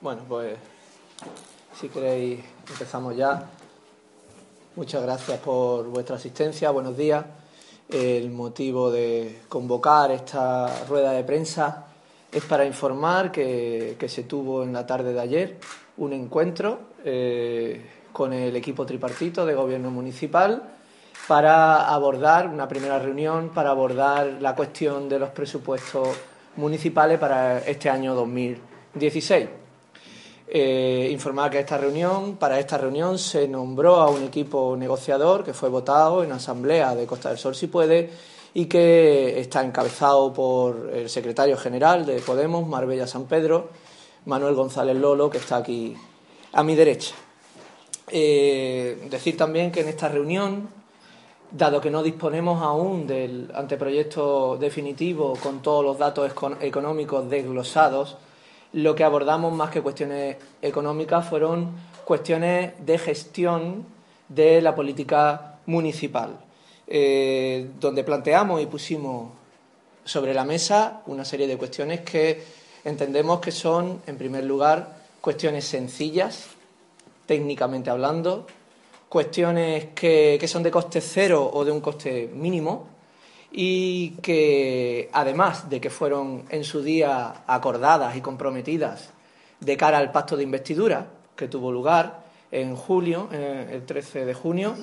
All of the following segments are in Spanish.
Bueno, pues si queréis empezamos ya. Muchas gracias por vuestra asistencia, buenos días. El motivo de convocar esta rueda de prensa es para informar que, se tuvo en la tarde de ayer un encuentro eh, con el equipo tripartito de gobierno municipal para abordar una primera reunión, para abordar la cuestión de los presupuestos municipales para este año 2020. 16. Eh, informar que esta reunión, para esta reunión se nombró a un equipo negociador que fue votado en asamblea de Costa del Sol si puede y que está encabezado por el secretario general de Podemos, Marbella San Pedro, Manuel González Lolo, que está aquí a mi derecha. Eh, decir también que en esta reunión, dado que no disponemos aún del anteproyecto definitivo con todos los datos económicos desglosados, lo que abordamos más que cuestiones económicas fueron cuestiones de gestión de la política municipal, eh, donde planteamos y pusimos sobre la mesa una serie de cuestiones que entendemos que son, en primer lugar, cuestiones sencillas, técnicamente hablando, cuestiones que son de coste cero o de un coste mínimo, y que además de que fueron en su día acordadas y comprometidas de cara al pacto de investidura que tuvo lugar en julio, eh, el 13 de junio,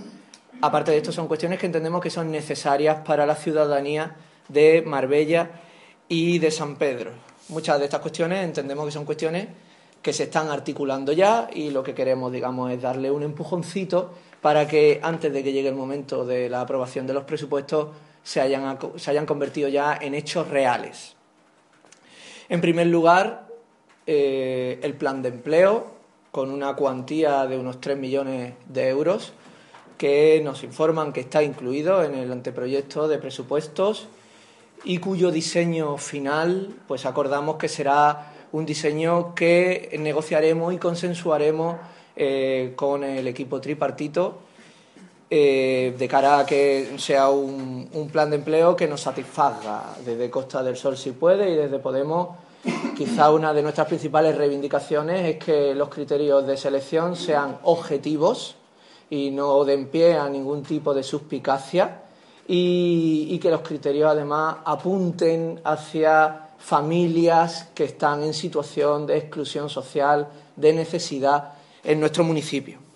aparte de esto son cuestiones que entendemos que son necesarias para la ciudadanía de Marbella y de San Pedro. Muchas de estas cuestiones entendemos que son cuestiones que se están articulando ya y lo que queremos, digamos, es darle un empujoncito para que antes de que llegue el momento de la aprobación de los presupuestos se hayan, se hayan convertido ya en hechos reales. En primer lugar, eh, el plan de empleo, con una cuantía de unos 3 millones de euros, que nos informan que está incluido en el anteproyecto de presupuestos y cuyo diseño final, pues acordamos que será un diseño que negociaremos y consensuaremos eh, con el equipo tripartito eh, de cara a que sea un, plan de empleo que nos satisfaga desde Costa del Sol si puede y desde Podemos. Quizá una de nuestras principales reivindicaciones es que los criterios de selección sean objetivos y no den pie a ningún tipo de suspicacia y, y que los criterios además apunten hacia familias que están en situación de exclusión social, de necesidad en nuestro municipio.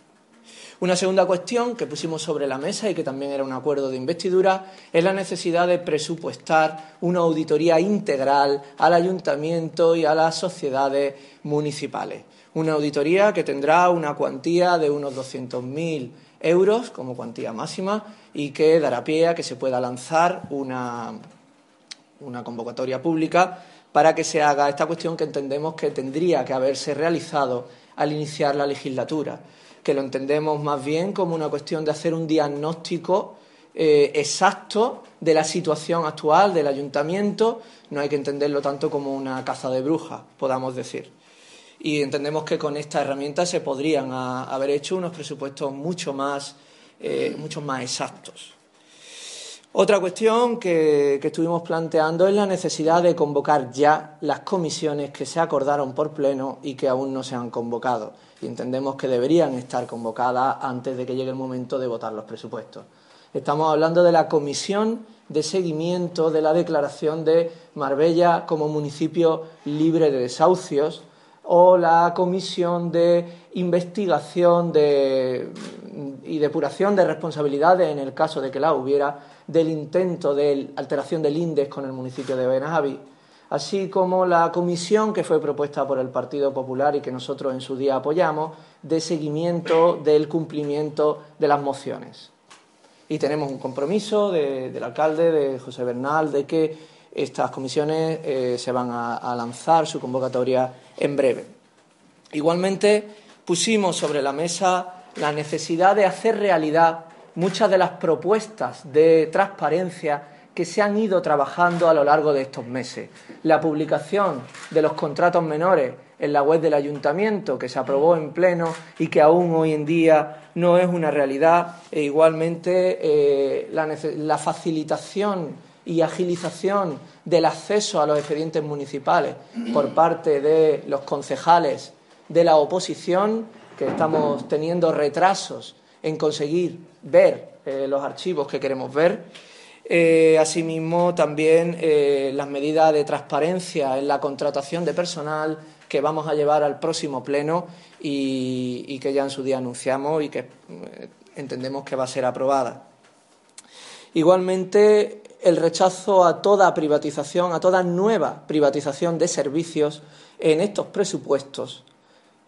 Una segunda cuestión que pusimos sobre la mesa y que también era un acuerdo de investidura es la necesidad de presupuestar una auditoría integral al ayuntamiento y a las sociedades municipales. Una auditoría que tendrá una cuantía de unos 200.000 euros como cuantía máxima y que dará pie a que se pueda lanzar una, una convocatoria pública para que se haga esta cuestión que entendemos que tendría que haberse realizado al iniciar la legislatura que lo entendemos más bien como una cuestión de hacer un diagnóstico eh, exacto de la situación actual del ayuntamiento, no hay que entenderlo tanto como una caza de brujas, podamos decir. Y entendemos que con esta herramienta se podrían haber hecho unos presupuestos mucho más, eh, mucho más exactos. Otra cuestión que, que, estuvimos planteando es la necesidad de convocar ya las comisiones que se acordaron por pleno y que aún no se han convocado y entendemos que deberían estar convocadas antes de que llegue el momento de votar los presupuestos. Estamos hablando de la comisión de seguimiento de la declaración de Marbella como municipio libre de desahucios o la comisión de investigación y depuración de responsabilidades en el caso de que la hubiera del intento de alteración del índice con el municipio de Benajavi así como la comisión que fue propuesta por el Partido Popular y que nosotros en su día apoyamos, de seguimiento del cumplimiento de las mociones. Y tenemos un compromiso del alcalde, de José Bernal, de que Estas comisiones eh, se van a, lanzar su convocatoria en breve. Igualmente, pusimos sobre la mesa la necesidad de hacer realidad muchas de las propuestas de transparencia que se han ido trabajando a lo largo de estos meses. La publicación de los contratos menores en la web del ayuntamiento, que se aprobó en pleno y que aún hoy en día no es una realidad, e igualmente eh, la facilitación y agilización del acceso a los expedientes municipales por parte de los concejales de la oposición, que estamos teniendo retrasos en conseguir ver eh, los archivos que queremos ver. Eh, asimismo, también eh, las medidas de transparencia en la contratación de personal que vamos a llevar al próximo pleno y, y que ya en su día anunciamos y que entendemos que va a ser aprobada. Igualmente, el rechazo a toda privatización, a toda nueva privatización de servicios en estos presupuestos.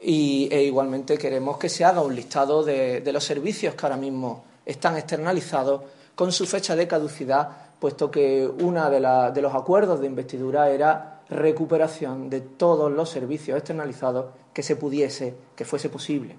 Y, e igualmente queremos que se haga un listado de, los servicios que ahora mismo están externalizados con su fecha de caducidad, puesto que uno de, los acuerdos de investidura era recuperación de todos los servicios externalizados que se pudiese, que fuese posible.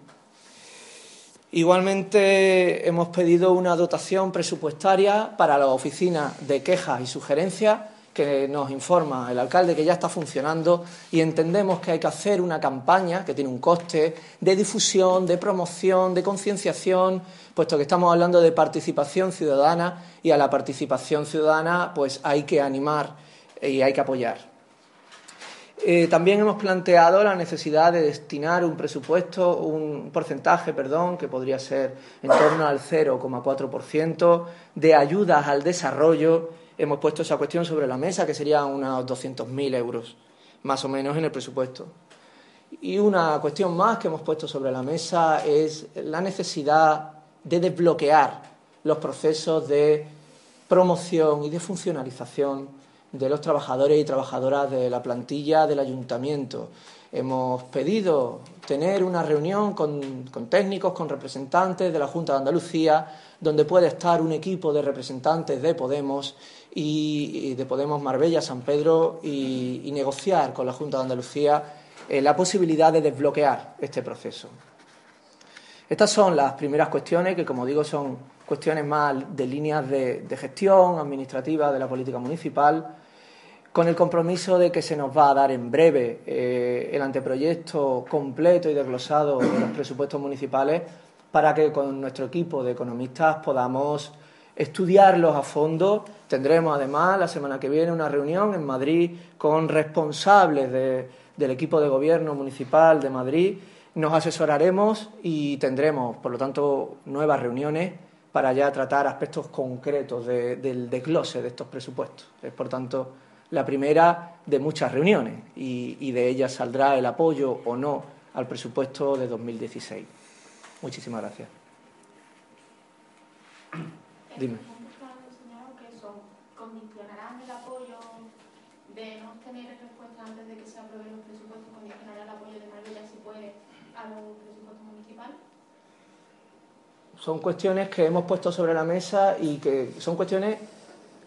Igualmente hemos pedido una dotación presupuestaria para la oficina de quejas y sugerencias que nos informa el alcalde que ya está funcionando y entendemos que hay que hacer una campaña que tiene un coste de difusión, de promoción, de concienciación, puesto que estamos hablando de participación ciudadana y a la participación ciudadana pues hay que animar y hay que apoyar. Eh, también hemos planteado la necesidad de destinar un presupuesto, un porcentaje, perdón, que podría ser en torno al 0,4% de ayudas al desarrollo. Hemos puesto esa cuestión sobre la mesa, que serían unos 200.000 euros, más o menos, en el presupuesto. Y una cuestión más que hemos puesto sobre la mesa es la necesidad de desbloquear los procesos de promoción y de funcionalización de los trabajadores y trabajadoras de la plantilla del ayuntamiento. Hemos pedido tener una reunión con, técnicos, con representantes de la Junta de Andalucía, donde puede estar un equipo de representantes de Podemos y, de Podemos Marbella, San Pedro, y, negociar con la Junta de Andalucía eh, la posibilidad de desbloquear este proceso. Estas son las primeras cuestiones que, como digo, son cuestiones más de líneas de, de gestión administrativa de la política municipal con el compromiso de que se nos va a dar en breve eh, el anteproyecto completo y desglosado de los presupuestos municipales para que con nuestro equipo de economistas podamos estudiarlos a fondo. Tendremos además la semana que viene una reunión en Madrid con responsables del equipo de gobierno municipal de Madrid. Nos asesoraremos y tendremos, por lo tanto, nuevas reuniones para ya tratar aspectos concretos del desglose de estos presupuestos. Es, por tanto, la primera de muchas reuniones y, de ellas saldrá el apoyo o no al presupuesto de 2016. Muchísimas gracias. Dime. ¿Condicionarán el apoyo de no tener respuesta antes de que se aprueben los presupuestos? ¿Condicionará el apoyo de Marbella si puede a los presupuestos municipales? Son cuestiones que hemos puesto sobre la mesa y que son cuestiones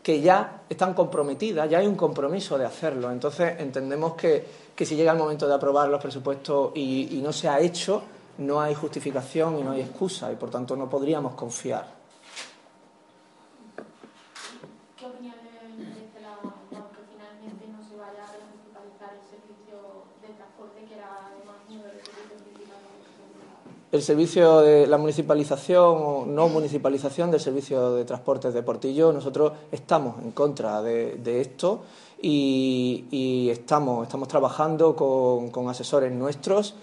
que ya están comprometidas, ya hay un compromiso de hacerlo. Entonces entendemos que, si llega el momento de aprobar los presupuestos y, no se ha hecho, no hay justificación y no hay excusa y por tanto no podríamos confiar. El servicio de que la municipalización o no municipalización del servicio de transportes de Portillo, nosotros estamos en contra de, esto y, estamos, estamos trabajando con, asesores nuestros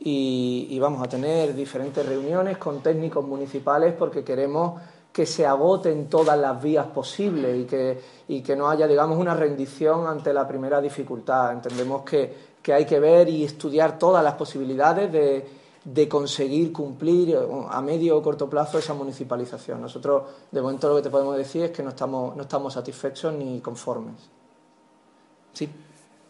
y, vamos a tener diferentes reuniones con técnicos municipales porque queremos que se agoten todas las vías posibles y que, y que no haya, digamos, una rendición ante la primera dificultad. Entendemos que hay que ver y estudiar todas las posibilidades de de conseguir cumplir eh, a medio o corto plazo esa municipalización. Nosotros, de momento, lo que te podemos decir es que no estamos, no estamos satisfechos ni conformes. Sí.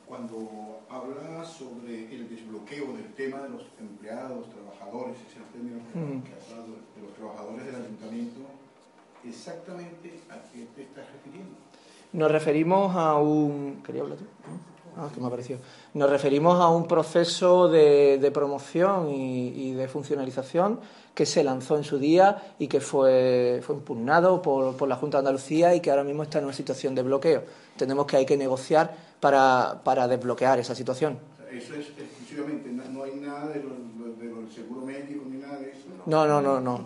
Cuando hablas sobre el desbloqueo del tema de los empleados, trabajadores, ese término mm. que has hablado, de los trabajadores del ayuntamiento, ¿exactamente a qué te estás refiriendo? Nos referimos a un... ¿Quería hablar tú? Ah, que me ha parecido. Nos referimos a un proceso de, promoción y, de funcionalización que se lanzó en su día y que fue, fue impugnado por, la Junta de Andalucía y que ahora mismo está en una situación de bloqueo. Entendemos que hay que negociar para, desbloquear esa situación. Eso es exclusivamente, no, hay nada de los, seguros médicos ni nada de eso. No, no, no, no.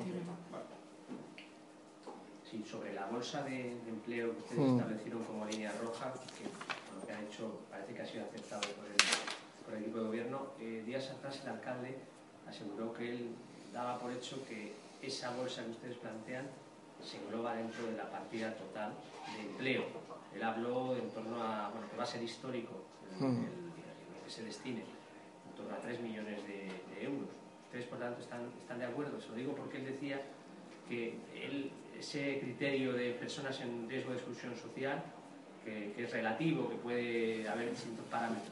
Sí, sobre la bolsa de, empleo que ustedes mm. establecieron como línea roja, que lo hecho parece que ha sido aceptado por el, por el equipo de gobierno, eh, días atrás el alcalde aseguró que él daba por hecho que esa bolsa que ustedes plantean se engloba dentro de la partida total de empleo. Él habló en torno a, bueno, que va a ser histórico el, hmm. que se destine, en torno a 3 millones de, euros. Ustedes, por tanto, están, están de acuerdo. Se lo digo porque él decía que ese criterio de personas en riesgo de exclusión social, que, es relativo, que puede haber distintos parámetros,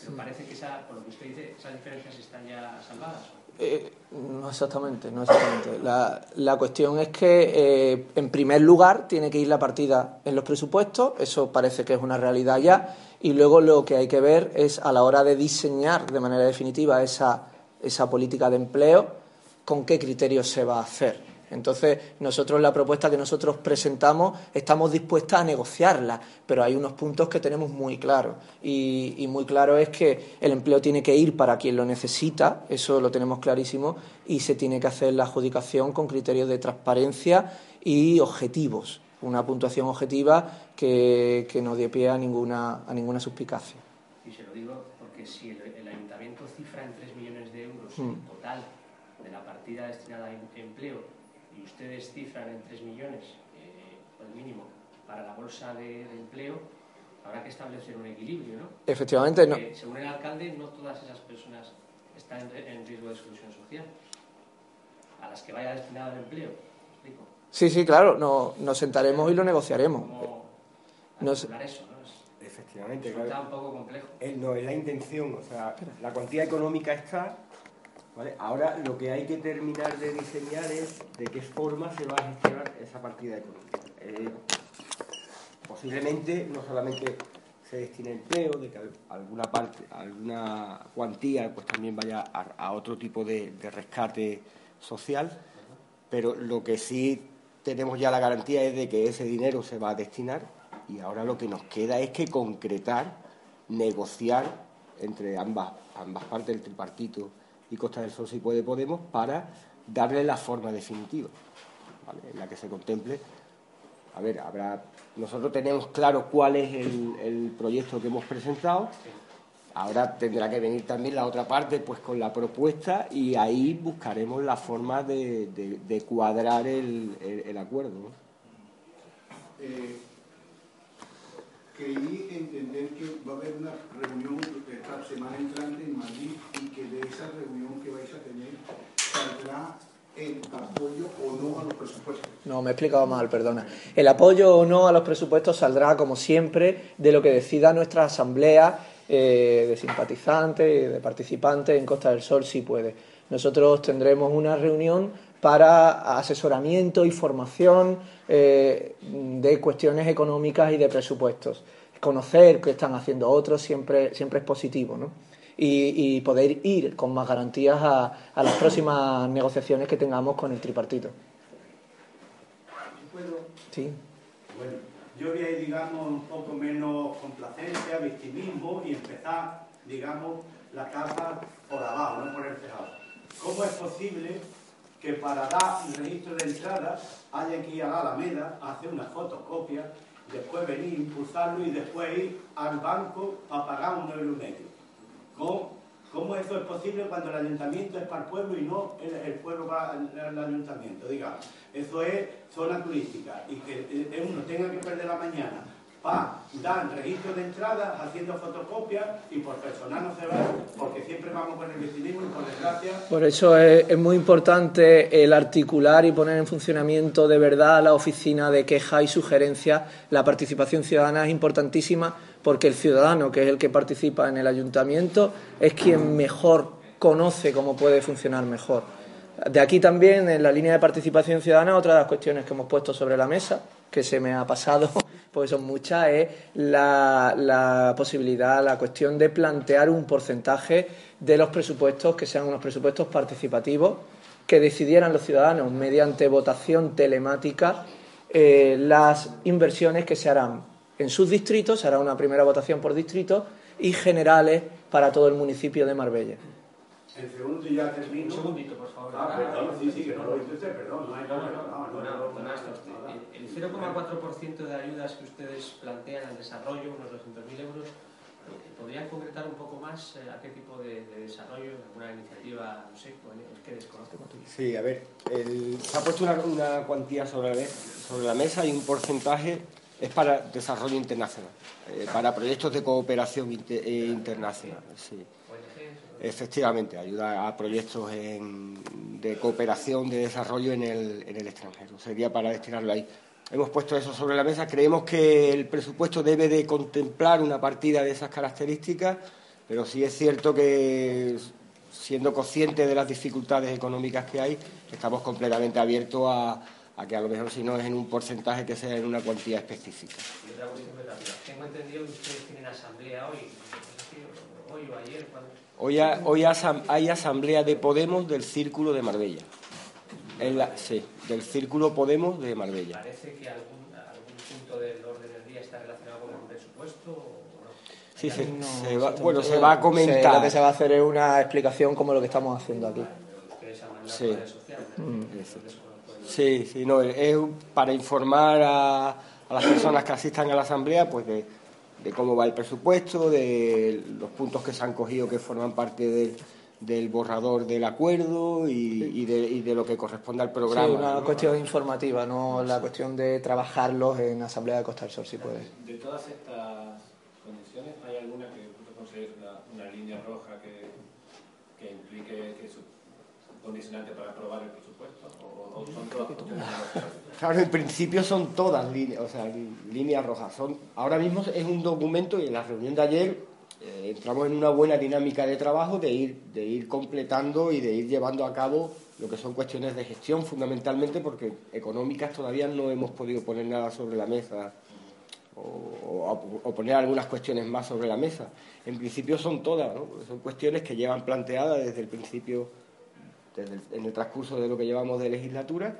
pero parece que, esa, por lo que usted dice, esas diferencias están ya salvadas. Eh, no exactamente, no exactamente. La, la cuestión es que, eh, en primer lugar, tiene que ir la partida en los presupuestos, eso parece que es una realidad ya, y luego lo que hay que ver es, a la hora de diseñar de manera definitiva esa, esa política de empleo, con qué criterios se va a hacer. Entonces, nosotros la propuesta que nosotros presentamos estamos dispuestas a negociarla, pero hay unos puntos que tenemos muy claros. Y, muy claro es que el empleo tiene que ir para quien lo necesita, eso lo tenemos clarísimo, y se tiene que hacer la adjudicación con criterios de transparencia y objetivos, una puntuación objetiva que, no dé pie a ninguna, a ninguna suspicacia. Y se lo digo porque si el, ayuntamiento cifra en 3 millones de euros el mm. total de la partida destinada a em-, empleo ustedes cifran en 3 millones, eh, el mínimo, para la bolsa de, empleo, habrá que establecer un equilibrio, ¿no? Efectivamente, no. Según el alcalde, no todas esas personas están en, riesgo de exclusión social. A las que vaya destinado el empleo, explico? Sí, sí, claro, no, nos sentaremos y lo negociaremos. ¿Cómo nos... eso, ¿no? Efectivamente, claro. un poco complejo. no, es la intención, o sea, la cuantía económica está Ahora lo que hay que terminar de diseñar es de qué forma se va a gestionar esa partida económica. Eh, posiblemente no solamente se destine empleo, de que alguna parte, alguna cuantía pues también vaya a, otro tipo de, rescate social, pero lo que sí tenemos ya la garantía es de que ese dinero se va a destinar y ahora lo que nos queda es que concretar, negociar entre ambas, ambas partes del tripartito y Costa del Sol si puede Podemos para darle la forma definitiva, en la que se contemple. A ver, nosotros tenemos claro cuál es el, proyecto que hemos presentado. Ahora tendrá que venir también la otra parte, pues con la propuesta y ahí buscaremos la forma de, cuadrar el, acuerdo. Eh, creí entender que va a haber una reunión esta semana entrante en Madrid y que de esa reunión que vais a tener saldrá el apoyo o no a los presupuestos. No, me he explicado mal, perdona. El apoyo o no a los presupuestos saldrá, como siempre, de lo que decida nuestra asamblea eh, de simpatizantes, de participantes en Costa del Sol, si puede. Nosotros tendremos una reunión para asesoramiento y formación eh, de cuestiones económicas y de presupuestos. Conocer qué están haciendo otros siempre, siempre es positivo, ¿no? Y, poder ir con más garantías a, las próximas negociaciones que tengamos con el tripartito. ¿Puedo? Sí. Bueno, yo voy a ir, digamos, un poco menos complacencia, victimismo y empezar, digamos, la capa por abajo, no por el tejado. ¿Cómo es posible que para dar un registro de entrada haya que ir a la Alameda hacer una fotocopia, después venir, impulsarlo y después ir al banco a pagar un euro medio. ¿Cómo, ¿Cómo eso es posible cuando el ayuntamiento es para el pueblo y no el, pueblo va al, ayuntamiento? Digamos, eso es zona turística y que uno tenga que perder la mañana para dar registro de entrada haciendo fotocopias y por personal no se va porque siempre vamos con el y por desgracia... Por eso es, muy importante el articular y poner en funcionamiento de verdad la oficina de queja y sugerencias. La participación ciudadana es importantísima porque el ciudadano, que es el que participa en el ayuntamiento, es quien mejor conoce cómo puede funcionar mejor. De aquí también, en la línea de participación ciudadana, otra de las cuestiones que hemos puesto sobre la mesa que se me ha pasado, porque son muchas, es la, la posibilidad, la cuestión de plantear un porcentaje de los presupuestos que sean unos presupuestos participativos, que decidieran los ciudadanos mediante votación telemática eh, las inversiones que se harán en sus distritos, se hará una primera votación por distrito y generales para todo el municipio de Marbella. El segundo ya termino. Un segundito, por favor. Ah, perdón, sí, sí, que no lo dice usted, perdón. No hay No, El 0,4% de ayudas que ustedes plantean al desarrollo, unos 200.000 euros, ¿podrían concretar un poco más eh, a qué tipo de, de desarrollo, alguna iniciativa, no sé, es que desconozco? Sí, a ver, el- se ha puesto una, una cuantía sobre la, sobre la mesa y un porcentaje es para desarrollo internacional, eh, para proyectos de cooperación inte- eh, internacional. Sí. Efectivamente, ayuda a proyectos en- de cooperación, de desarrollo en el, en el extranjero. Sería para destinarlo ahí. Hemos puesto eso sobre la mesa. Creemos que el presupuesto debe de contemplar una partida de esas características, pero sí es cierto que, siendo conscientes de las dificultades económicas que hay, estamos completamente abiertos a, a que a lo mejor si no es en un porcentaje que sea en una cuantía específica. Y otra cuestión muy rápida. Tengo entendido que ustedes tienen asamblea hoy, hoy o ayer. Hoy, ha- hoy asam- hay asamblea de Podemos del Círculo de Marbella. En la- sí, del Círculo Podemos de Marbella. ¿Parece que algún, algún punto del orden del día está relacionado con el presupuesto o no? Sí, se, No, se va, se- bueno, se va a se- comentar. lo que se va a hacer es una explicación como lo que estamos haciendo aquí. Ustedes han mandado Sí. Mm. Sí, sí, no, es para informar a, a las personas que asistan a la asamblea, pues de, de cómo va el presupuesto, de los puntos que se han cogido que forman parte del, del borrador del acuerdo y, y de, y de lo que corresponde al Sí, programa. una ¿no? cuestión informativa, no la cuestión de trabajarlos en Asamblea de Costa del Sol, si puede. De todas estas condiciones, ¿hay alguna que tú consideres una, una línea roja que, que implique que es condicionante para aprobar el presupuesto? Claro, en principio son todas líneas, o sea, líneas rojas. Son, ahora mismo es un documento y en la reunión de ayer eh, entramos en una buena dinámica de trabajo de ir, de ir completando y de ir llevando a cabo lo que son cuestiones de gestión fundamentalmente porque económicas todavía no hemos podido poner nada sobre la mesa o, poner algunas cuestiones más sobre la mesa. En principio son todas, son cuestiones que llevan planteadas desde el principio, desde el- en el transcurso de lo que llevamos de legislatura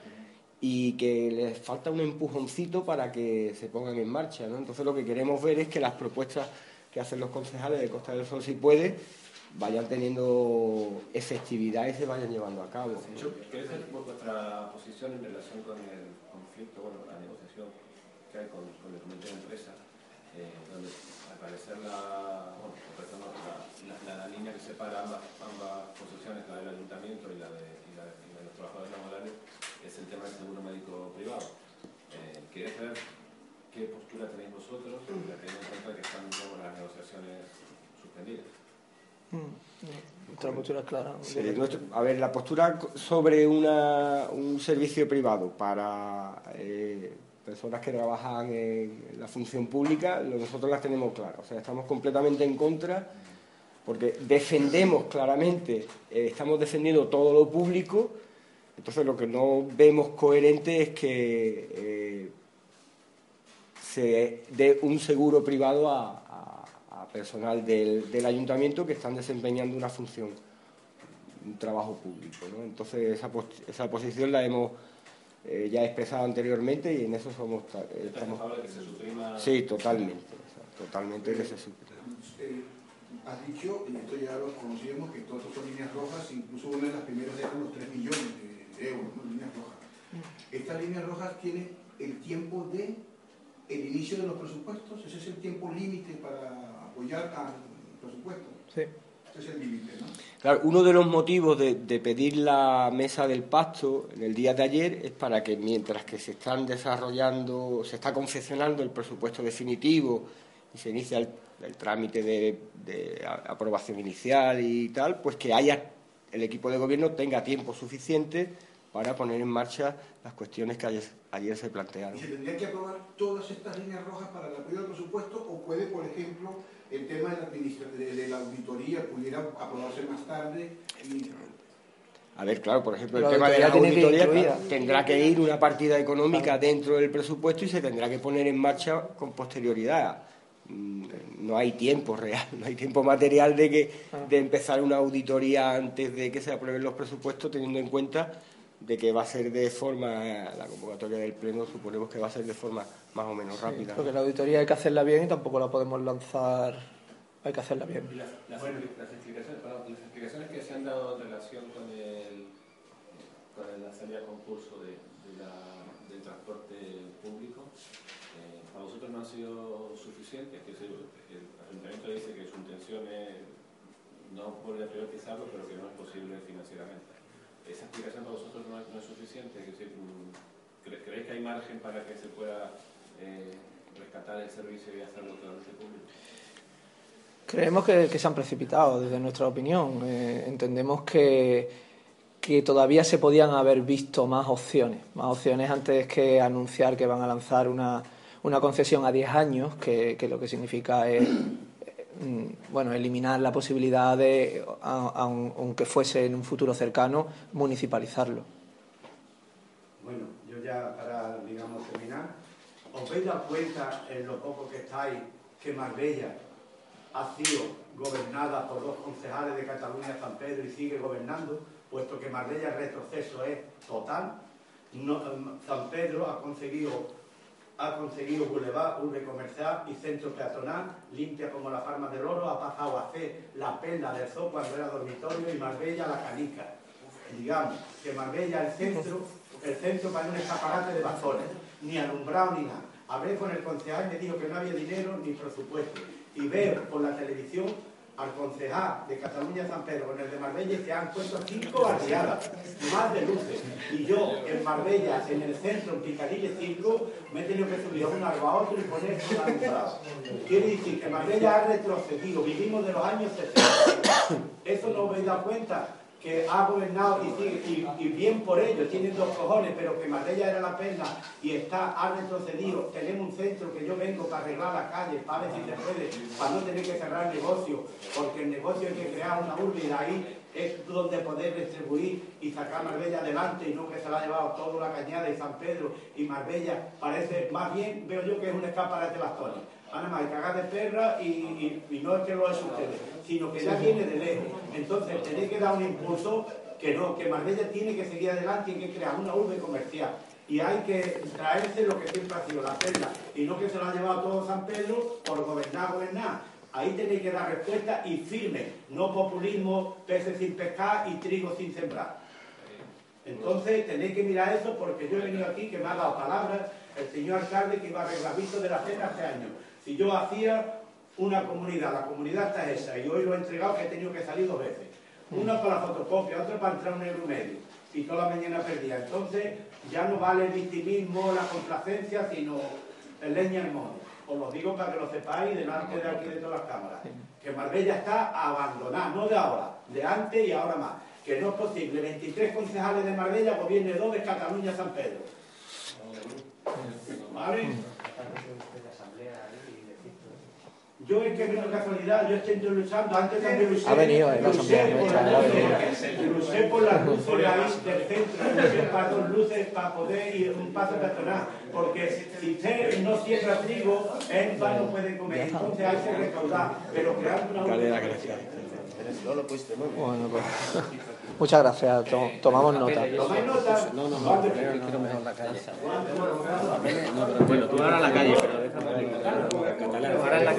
y que les falta un empujoncito para que se pongan en marcha. ¿no? Entonces lo que queremos ver es que las propuestas que hacen los concejales de Costa del Sol, si puede, vayan teniendo efectividad y se vayan llevando a cabo. Por vuestra posición en relación con el conflicto, bueno, la negociación que hay con, con el comité de empresa, eh, donde al parecer la, bueno, no, separa ambas, ambas posiciones, la del ayuntamiento y la de, y la, y la de los trabajadores laborales, es el tema del seguro médico privado. Eh, quería saber qué postura tenéis vosotros, teniendo en cuenta que están digamos, las negociaciones suspendidas. Nuestra postura es clara. Sí, nuestro- a ver, la postura sobre una- un servicio privado para eh, personas que trabajan en la función pública, nosotros las tenemos claras. O sea, estamos completamente en contra porque defendemos claramente, eh, estamos defendiendo todo lo público, entonces lo que no vemos coherente es que eh, se dé un seguro privado a, a- a personal del, del ayuntamiento que están desempeñando una función, un trabajo público. ¿no? Entonces esa, pos- esa posición la hemos eh, ya expresado anteriormente y en eso somos... ta- eh, ¿Estás a estamos- que se suprima? Sí, totalmente, o sea, totalmente que se suprima. Has dicho, y esto ya lo conocíamos, que todas son líneas rojas, incluso una de las primeras eran los 3 millones de euros, ¿no? líneas rojas. Estas líneas rojas tienen el tiempo de el inicio de los presupuestos, ese es el tiempo límite para apoyar al presupuesto. Sí. Ese es el límite, ¿no? Claro, uno de los motivos de, de pedir la mesa del pacto en el día de ayer es para que mientras que se están desarrollando, se está confeccionando el presupuesto definitivo y se inicia el, el trámite de, aprobación inicial y tal, pues que haya el equipo de gobierno tenga tiempo suficiente para poner en marcha las cuestiones que ayer, ayer se plantearon. ¿Y se tendrían que aprobar todas estas líneas rojas para el apoyo del presupuesto o puede, por ejemplo, el tema de la, administra- de, de la auditoría pudiera aprobarse más tarde? Y... A ver, claro, por ejemplo, el La tema de la auditoría que tendrá que ir una partida económica dentro del presupuesto y se tendrá que poner en marcha con posterioridad. No hay tiempo real, no hay tiempo material de que Ah. de empezar una auditoría antes de que se aprueben los presupuestos, teniendo en cuenta de que va a ser de forma la convocatoria del pleno suponemos que va a ser de forma más o menos rápida. Porque la auditoría hay que hacerla bien y tampoco la podemos lanzar. Hay que hacerla bien. Y las, las expli- las explicaciones, perdón, las explicaciones que se han dado en relación con el con la salida a concurso de, de la- del transporte público, eh, para vosotros no han sido suficientes, que se- el ayuntamiento dice que su intención es no a privatizarlo, pero que no es posible financieramente. ¿Esa explicación para vosotros no es, no es suficiente? Es mm, ¿cre- ¿creéis que hay margen para que se pueda eh, rescatar el servicio y hacerlo totalmente público? Creemos que, que se han precipitado, desde nuestra opinión. Eh, entendemos que, que todavía se podían haber visto más opciones, más opciones antes que anunciar que van a lanzar una, una concesión a 10 años, que, que lo que significa es mm, bueno, eliminar la posibilidad de, aunque fuese en un futuro cercano, municipalizarlo. Bueno, yo ya para, digamos, terminar, ¿os veis dado cuenta en lo poco que estáis que Marbella ha sido gobernada por dos concejales de Cataluña, San Pedro, y sigue gobernando, puesto que Marbella el retroceso es total? San Pedro ha conseguido ha conseguido Boulevard, urbe comercial y centro peatonal, limpia como la Palma del Oro, ha pasado a ser la perla del zoo cuando era dormitorio y Marbella la canica. Digamos que Marbella el centro, el centro para un escaparate de bastones, ni alumbrado ni nada. Hablé con el concejal y me dijo que no había dinero ni presupuesto. Y veo por la televisión al concejal de Cataluña San Pedro con el de Marbella se han puesto cinco barriadas, más de luces. Y yo en Marbella, en el centro, en Picadilly 5, me he tenido que subir a un árbol a otro y poner un alumbrado. Quiere decir que Marbella ha retrocedido, vivimos de los años 60. ¿Eso no os habéis dado cuenta? Que ha gobernado y, y, y bien por ello, tienen dos cojones, pero que Marbella era la pena y está, ha retrocedido. Tenemos un centro que yo vengo para arreglar las calles, para ver si se puede, para no tener que cerrar el negocio, porque el negocio hay que crear una urbe y ahí es donde poder distribuir y sacar Marbella adelante y no que se la ha llevado toda la cañada y San Pedro y Marbella. Parece, más bien veo yo que es un escaparate de bastones. Ahora más, cagar de perra y, y- y no es que lo es ustedes, sino que ya viene de lejos. Entonces tenéis que dar un impulso que no, que Marbella tiene que seguir adelante y que crear una urbe comercial. Y hay que traerse lo que siempre ha sido la perla, y no que se lo ha llevado todo San Pedro por gobernar, gobernar. Ahí tenéis que dar respuesta y firme, no populismo, peces sin pescar y trigo sin sembrar. Entonces tenéis que mirar eso porque yo he venido aquí que me ha dado palabras el señor alcalde que iba a arreglar visto de la cena hace años. Si yo hacía una comunidad, la comunidad está esa, y hoy lo he entregado que he tenido que salir dos veces. Una para la fotocopia, otra para entrar un euro y medio. Y toda la mañana perdía. Entonces ya no vale el victimismo, la complacencia, sino el leña al mono. Os lo digo para que lo sepáis delante de aquí de todas las cámaras. Que Marbella está abandonada, no de ahora, de antes y ahora más. Que no es posible. 23 concejales de Marbella gobierne dos de Cataluña San Pedro. ¿Vale? Yo es que vino casualidad, yo estoy luchando, antes también luché, Ha venido en la luché asamblea por nuestra, luché por las luces de ahí del centro, luché para dos luces para poder ir un paso peatonal, porque si usted no cierra trigo, él va, no puede comer, entonces hay que recaudar, pero crear una Calera, urbe gracias. Bueno, pues, muchas gracias, to- tomamos nota. ¿Tomáis nota? No, no, no, quiero mejor la calle. Bueno, tú ahora la calle, pero déjame. Ahora la